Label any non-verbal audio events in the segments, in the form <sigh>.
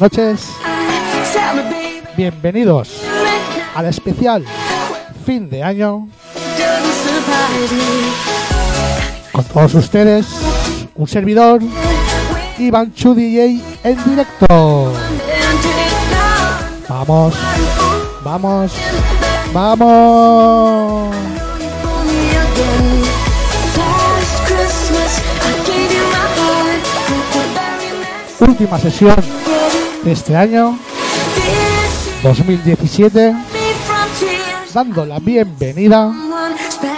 noches. Bienvenidos al especial fin de año. Con todos ustedes, un servidor, Iván Chu DJ en directo. Vamos, vamos, vamos. Última sesión este año 2017, dando la bienvenida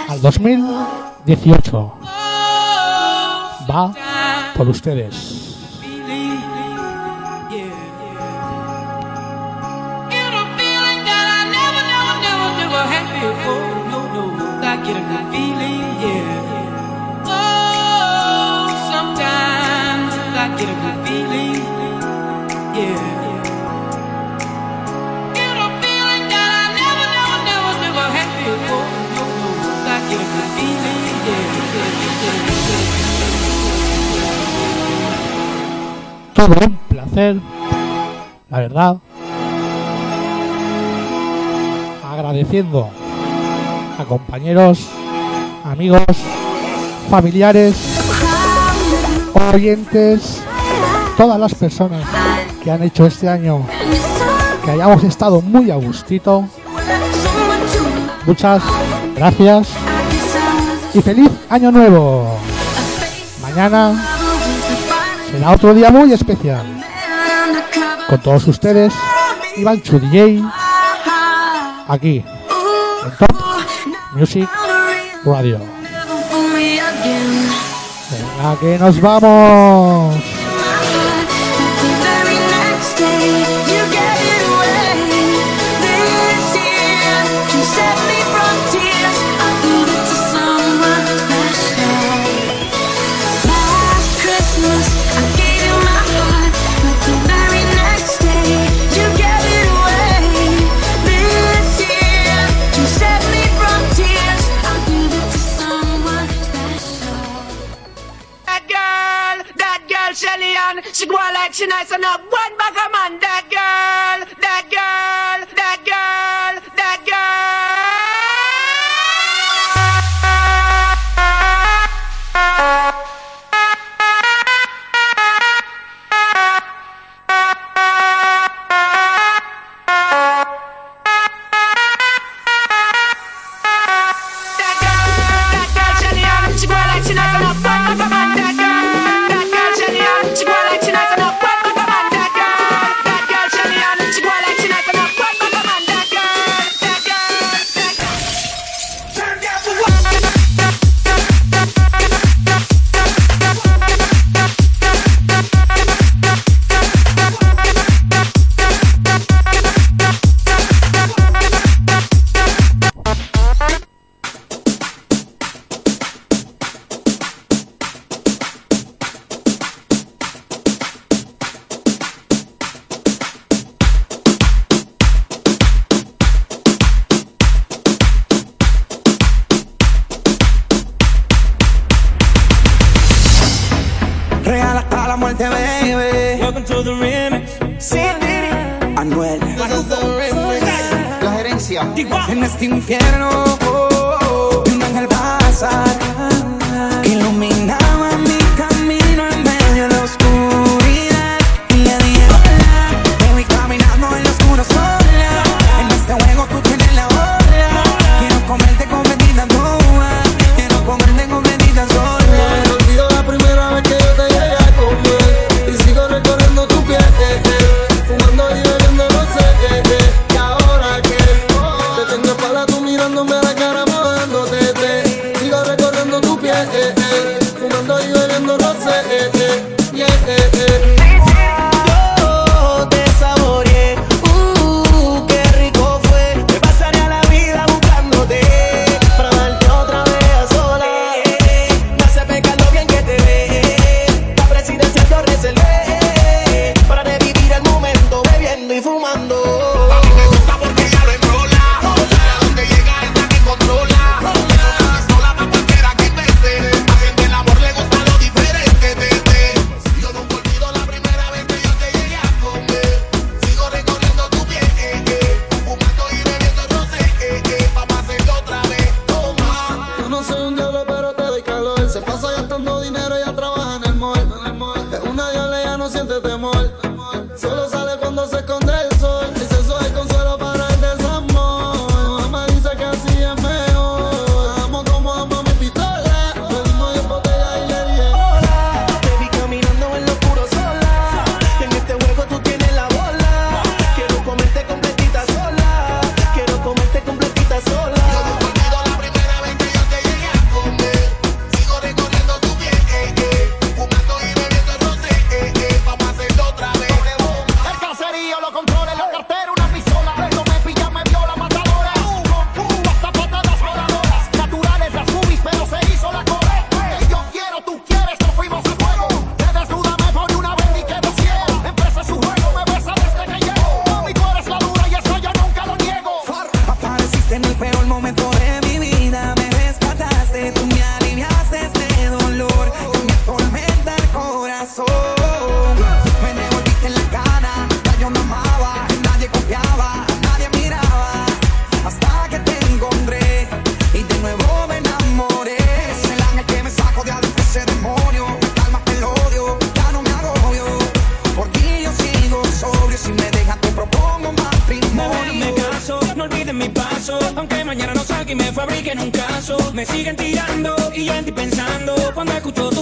al 2018. Va por ustedes. Todo un placer, la verdad. Agradeciendo a compañeros, amigos, familiares, oyentes, todas las personas que han hecho este año que hayamos estado muy a gustito. Muchas gracias y feliz año nuevo. Mañana será otro día muy especial. Con todos ustedes, Iván Chu DJ, aquí en Top Music Radio. Venga, que nos vamos. Action has enough Me siguen tirando y yo en ti pensando. Cuando escucho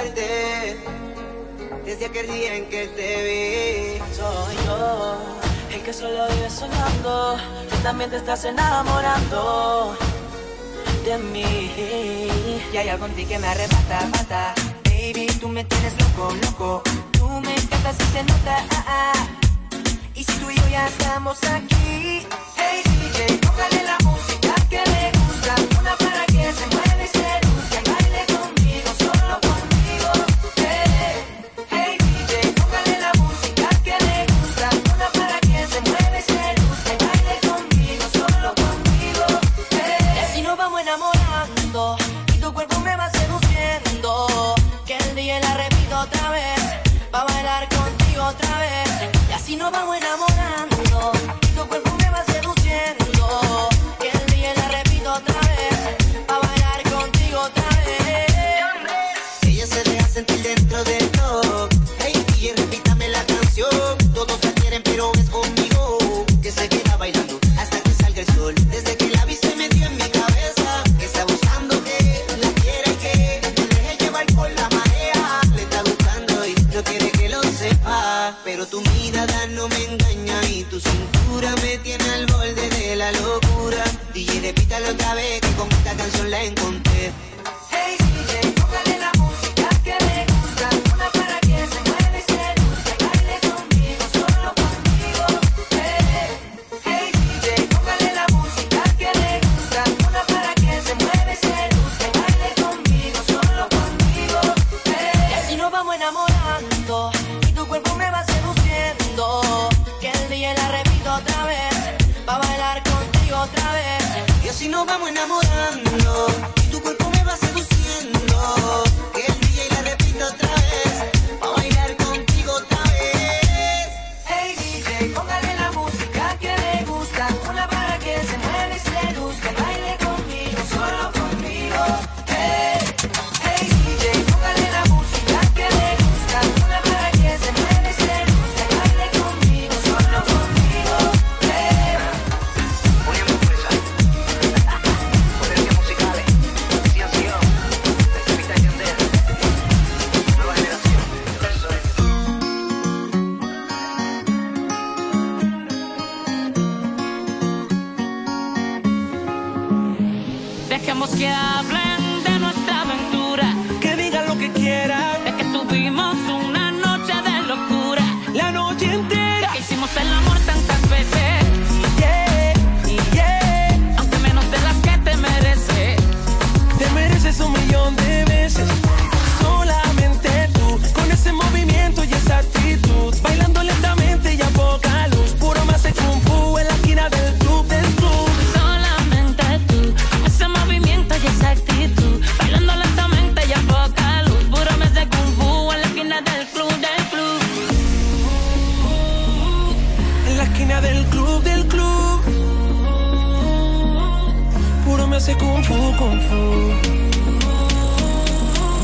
olvidarte desde aquel día en que te vi. Soy yo, el que solo vive soñando, tú también te estás enamorando de mí. Y hay algo en ti que me arrebata, mata. Baby, tú me tienes loco, loco. Tú me encantas y se nota. Ah, ah. Y si tú y yo ya estamos aquí, hey DJ, póngale la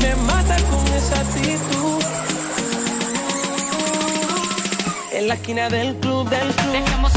Me mata con esa actitud. En la esquina del club, del club.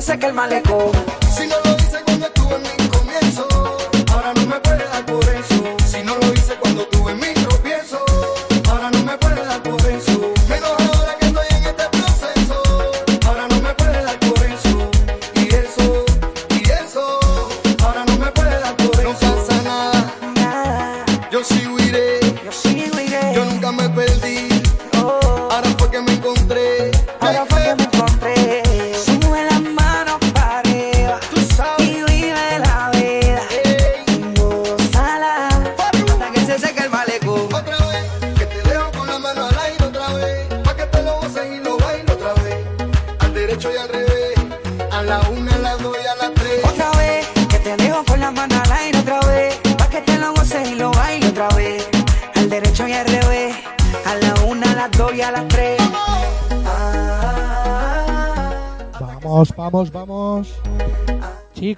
se seque el malecón.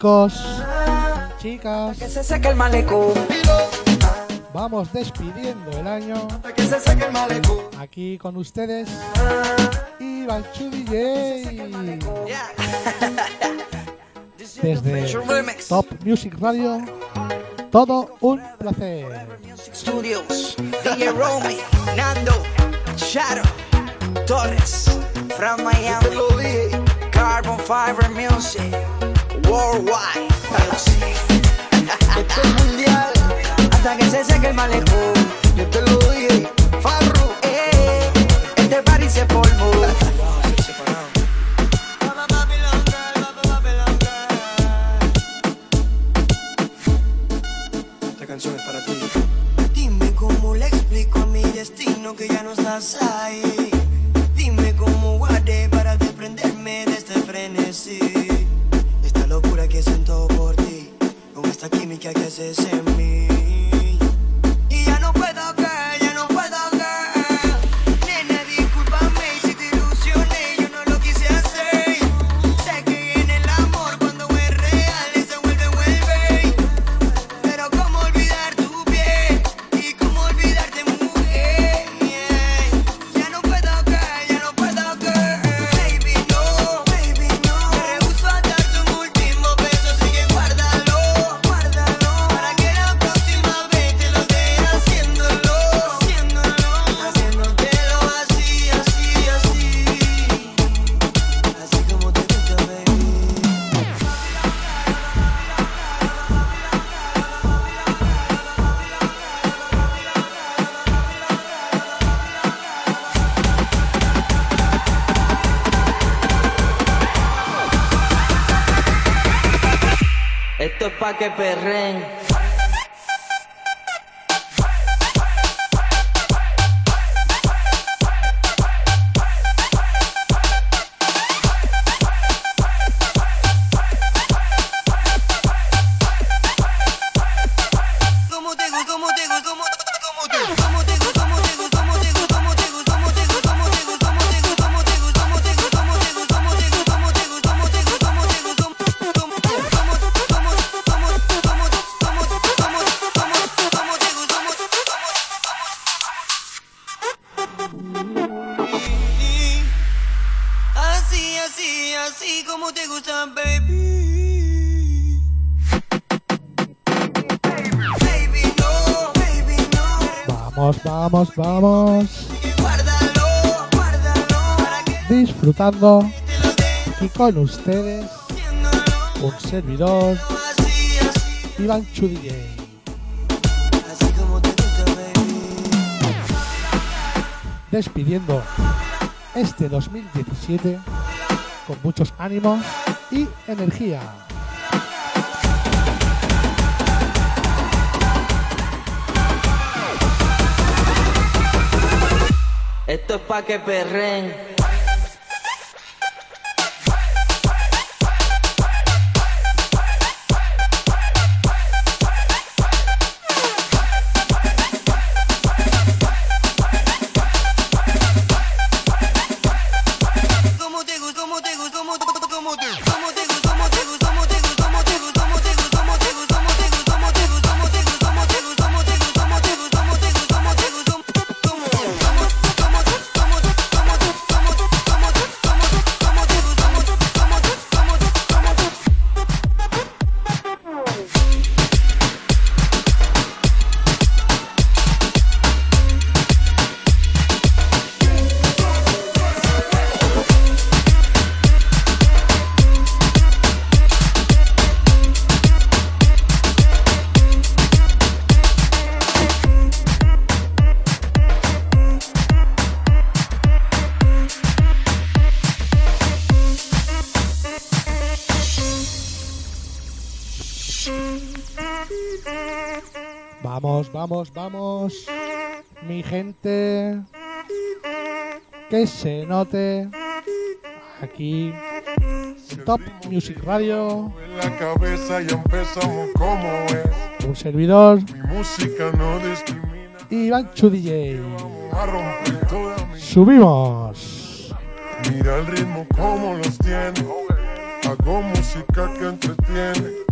Chicos, chicas. Que se seque el malecón. Vamos despidiendo el año. Que se seque el. Aquí con ustedes. y Iván DJ. Desde Top Music Radio. Todo un placer. Studios, DJ Romy, Nando, Shadow, Torres, Fran Miami, Carbon Fiber Music. Worldwide. Esto es mundial. Hasta que se seque el malecón. que perre vamos, vamos. Disfrutando y con ustedes un servidor Iván Chudille. Despidiendo este 2017 con muchos ánimos y energía. Esto es pa' que perren. Vamos, vamos. Mi gente. Que se note. Aquí. Top Music Radio. En la cabeza ya empezamos como es. Un servidor. Mi música no discrimina. DJ. Romper toda mi. Subimos. Mira el ritmo como los tiene. Hago música que entretiene.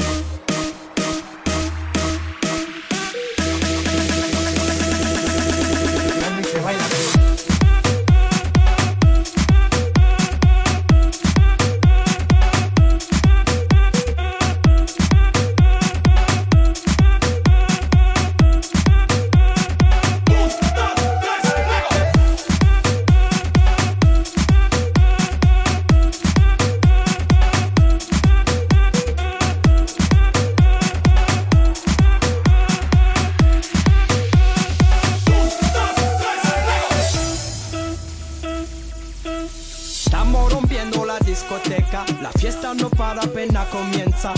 No para apenas comienza.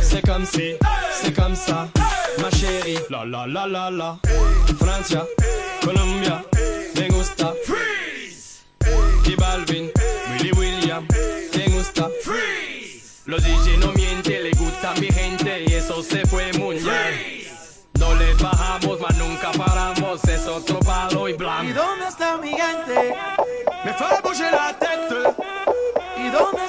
C'est comme si, c'est comme ça, ma chérie. La la la la la. Francia, Colombia, me gusta. Freeze. Y Balvin, Willy William, me gusta. Freeze. Los DJ no mienten, le gusta mi gente y eso se fue bien. No le bajamos, mas nunca paramos, es otro palo y ¿Y blanco. dónde está mi gente? Me fait bouger la tête. ¿Y dónde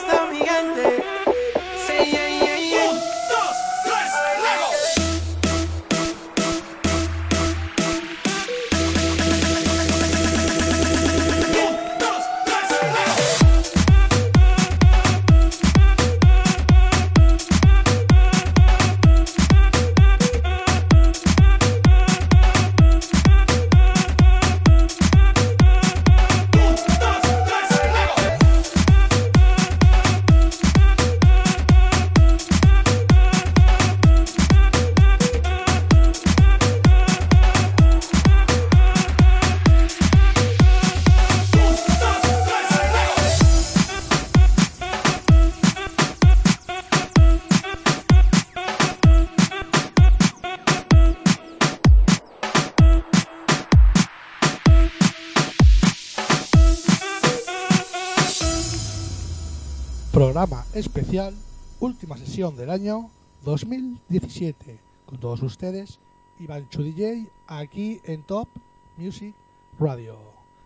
especial, última sesión del año 2017. Con todos ustedes, Iván DJ, aquí en Top Music Radio.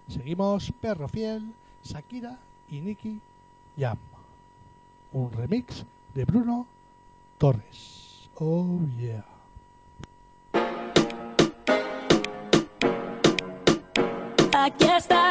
Seguimos Perro Fiel, Shakira y Nicky Jam. Un remix de Bruno Torres. Oh yeah. Aquí estás,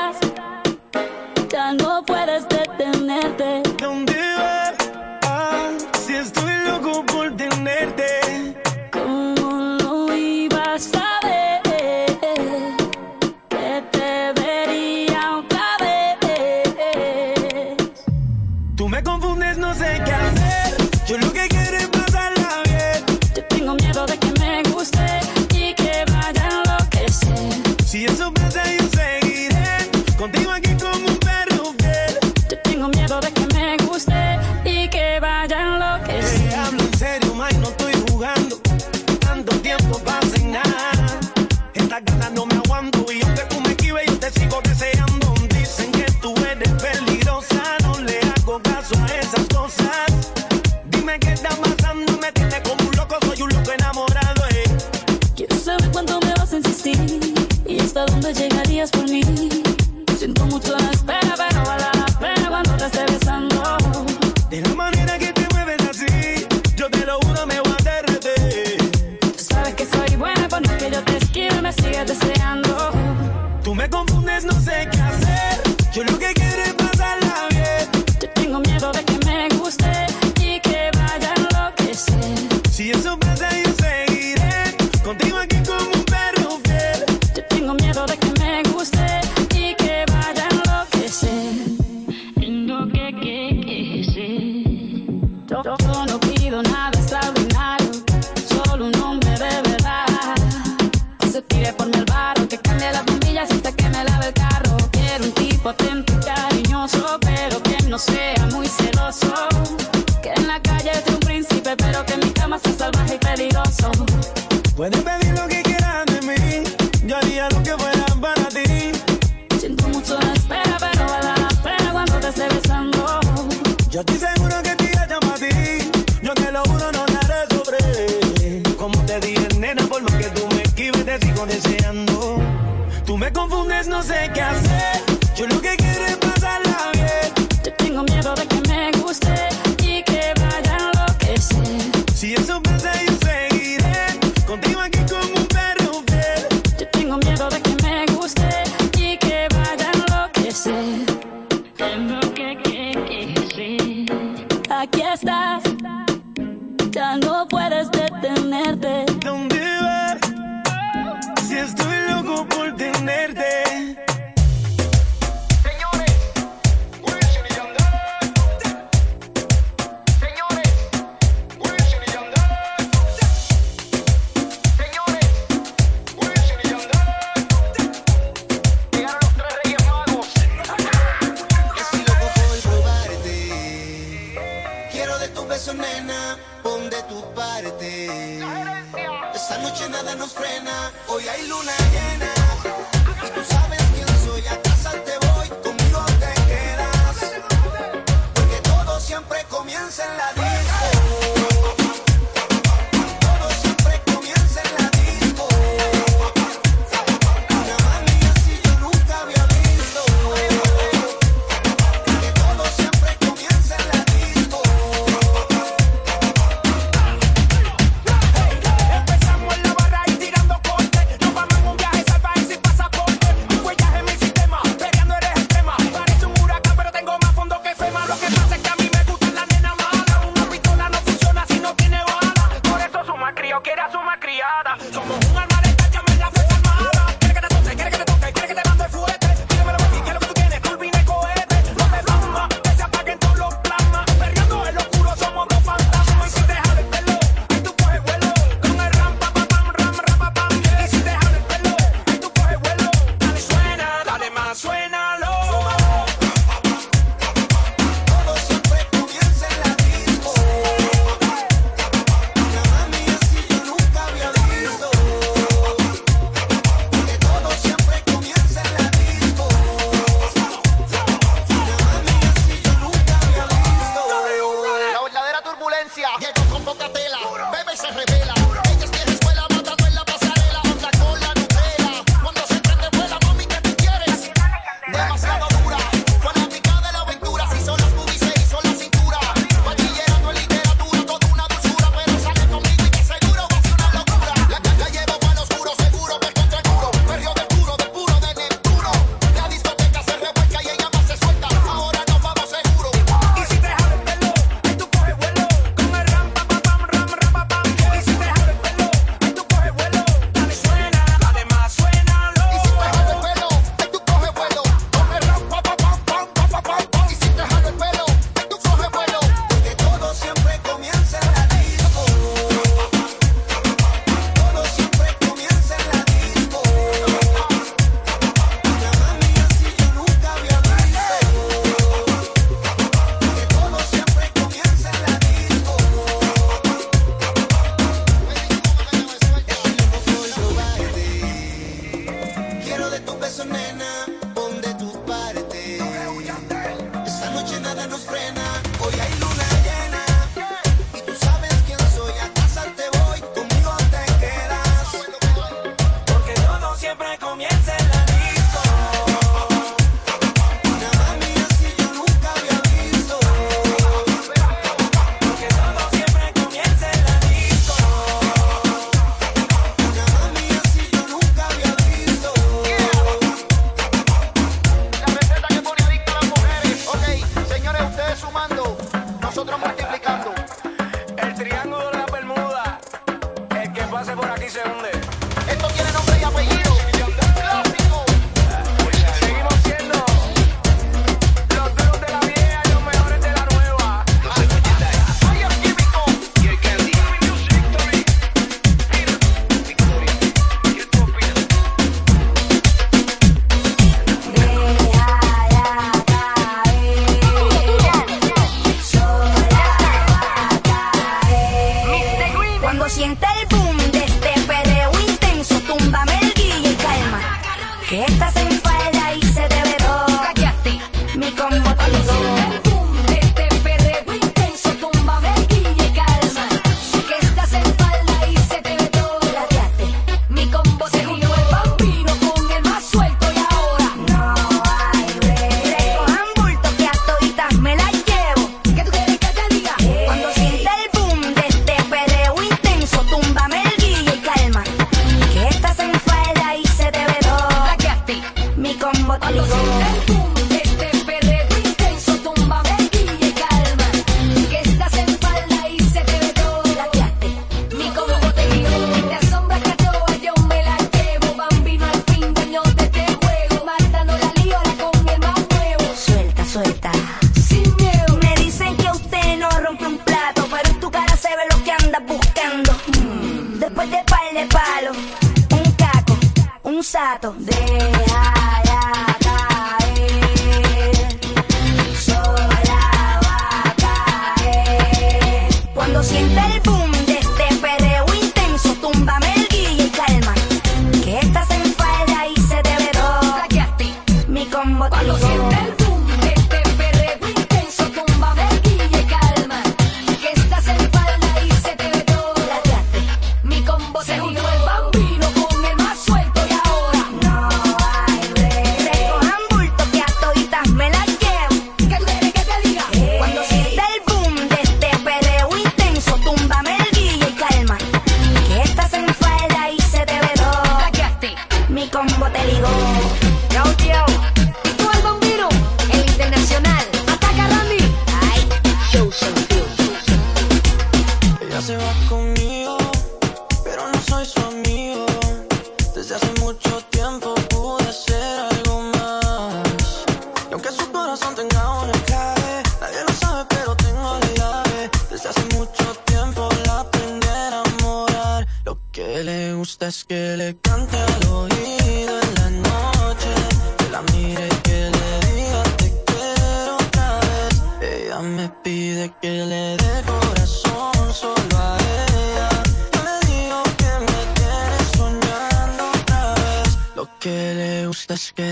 es que le cante al oído en la noche. Que la mire y que le diga te quiero otra vez. Ella me pide que le dé corazón solo a ella. Yo le digo que me tiene soñando otra vez. Lo que le gusta es que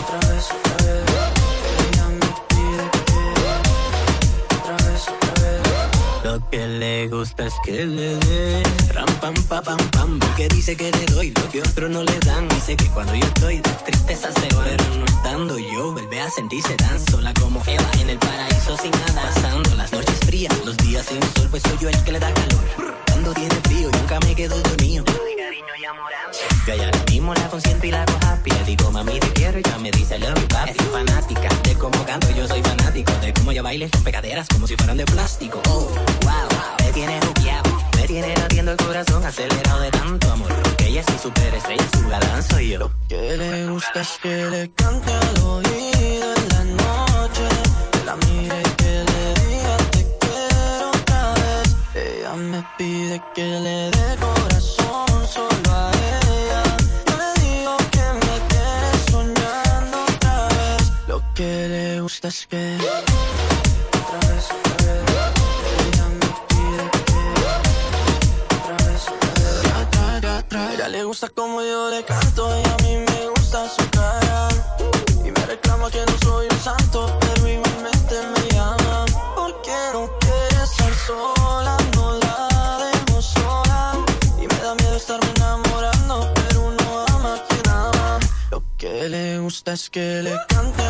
otra vez, otra vez. Ella me pide que otra vez, otra vez. Lo que le gusta es que le dé porque dice que le doy lo que otros no le dan. Dice que cuando yo estoy de tristeza se va pero no estando yo vuelve a sentirse tan sola como Eva en el paraíso sin nada pasando. Las noches frías los días sin sol pues soy yo el que le da calor. Cuando tiene frío nunca me quedo dormido. Yo ya lo mismo la consiento y la hago happy. Le digo mami te quiero y ya me dice love you papi Es fanática de cómo canto yo soy fanático De cómo ella baila con pegaderas como si fueran de plástico. Oh, wow, Me tiene latiendo el corazón acelerado de tanto amor Porque ella es mi superestrella, su galán soy yo que le gusta es que le cante al oído en la noche. Que la mire que le diga te quiero otra vez. Ella me pide que le dé corazón solo a ella. Yo le digo que me tiene soñando otra vez. Lo que le gusta es que gusta como yo le canto y a mí me gusta su cara. Y me reclama que no soy un santo, pero igualmente me llama. Porque no quiere estar sola, no la dejo sola. Y me da miedo estarme enamorando, pero uno ama a quien ama. Lo que le gusta es que le cante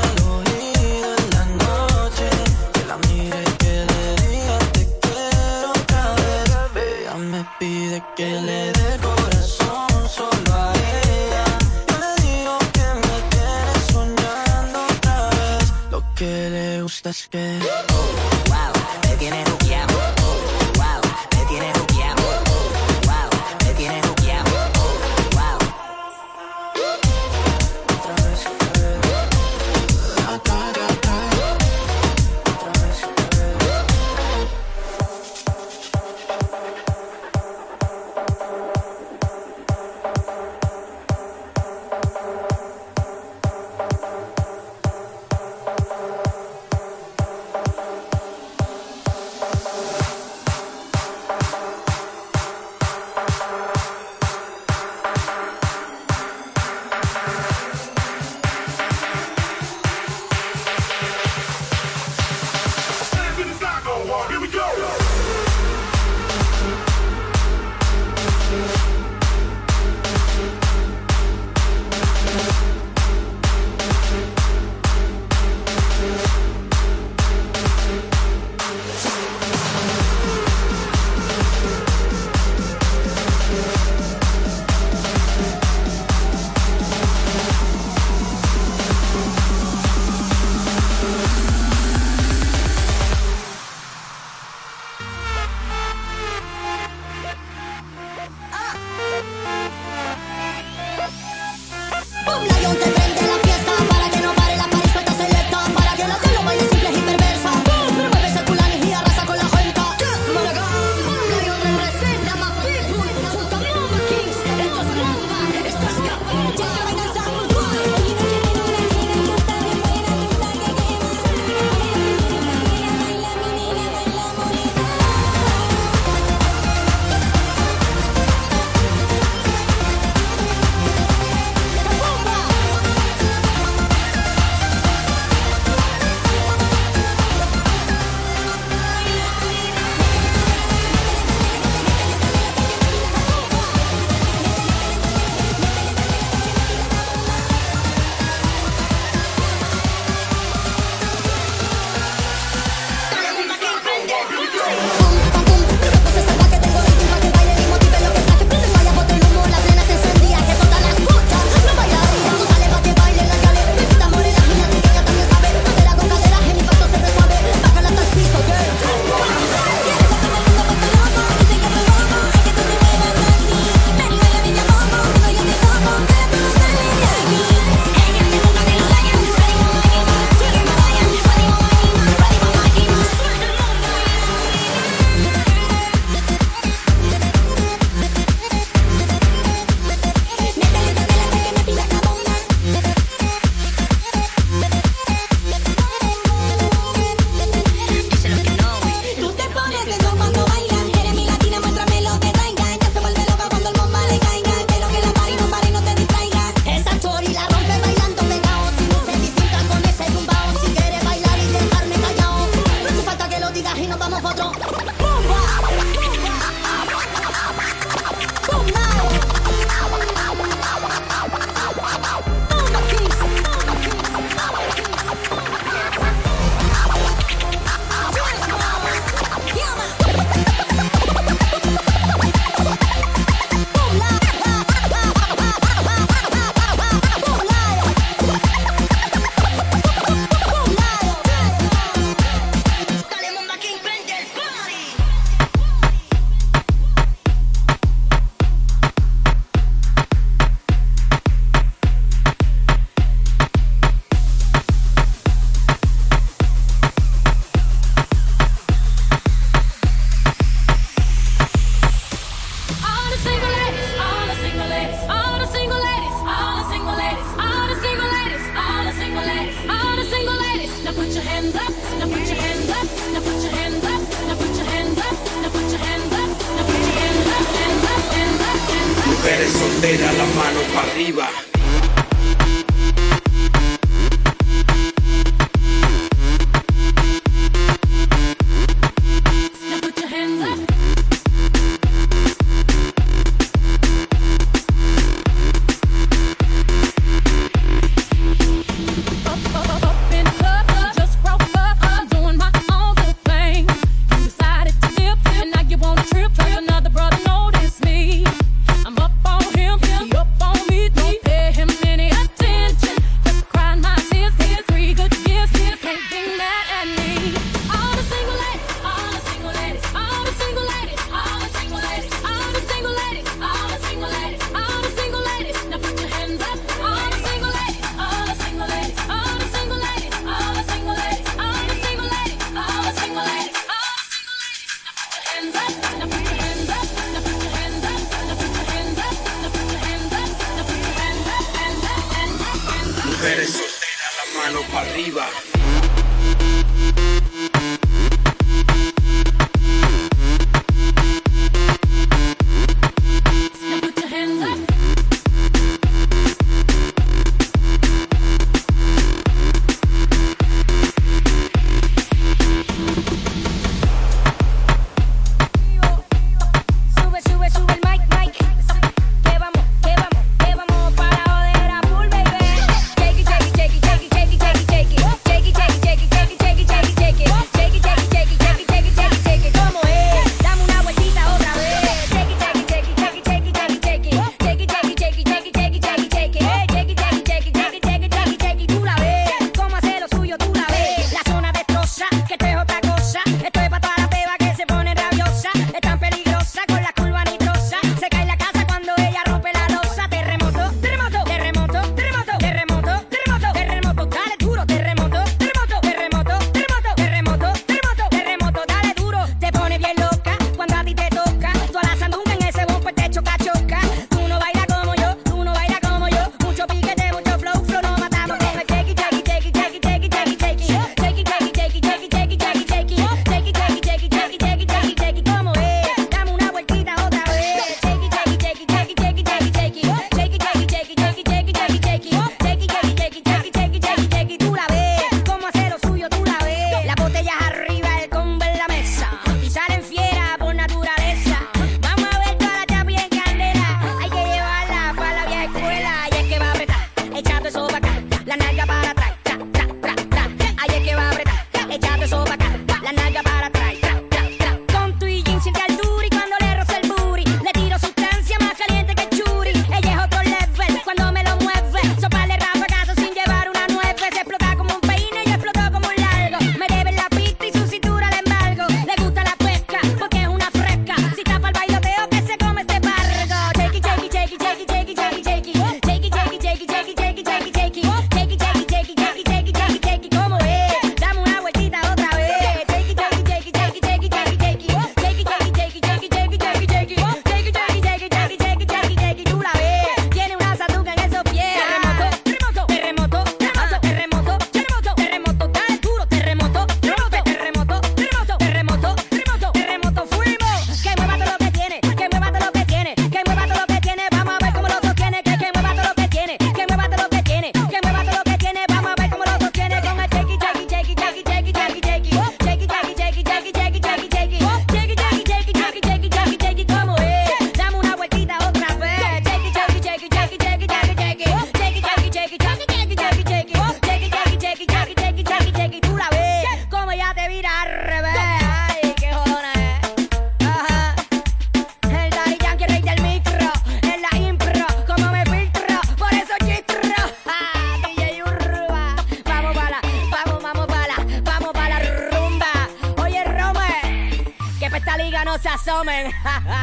comen.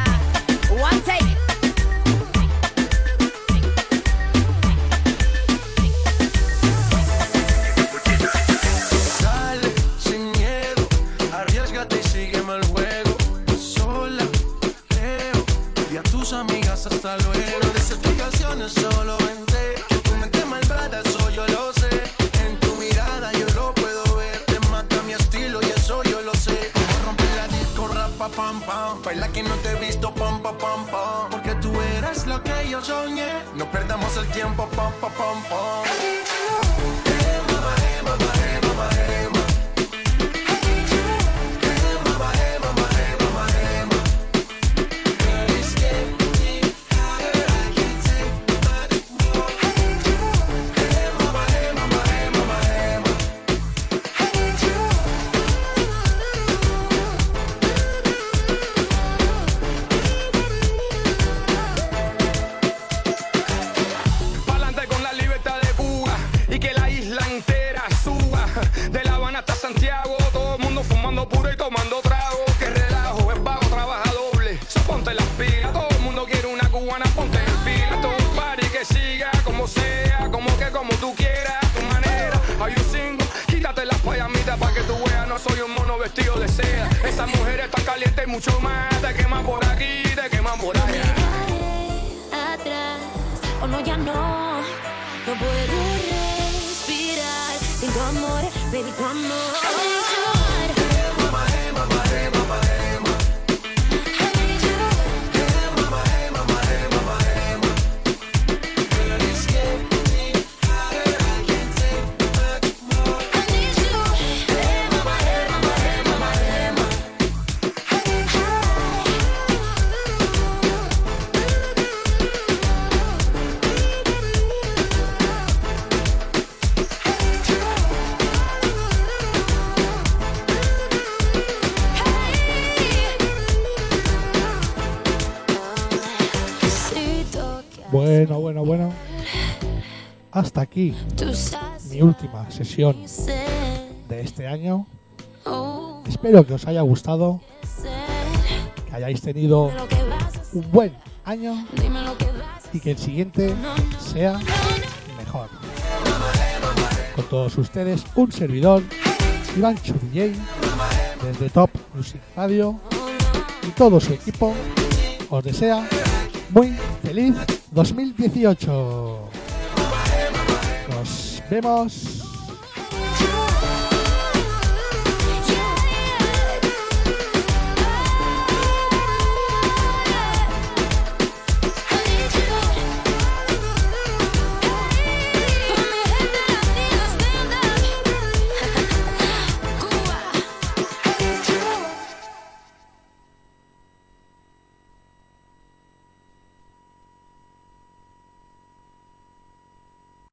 <laughs> no, ya no. No puedo respirar sin tu amor, baby, tu amor. Aquí mi última sesión de este año. Espero que os haya gustado, que hayáis tenido un buen año y que el siguiente sea mejor. Con todos ustedes, un servidor, Iván Churilley, desde Top Music Radio y todo su equipo os desea muy feliz 2018. Nos vemos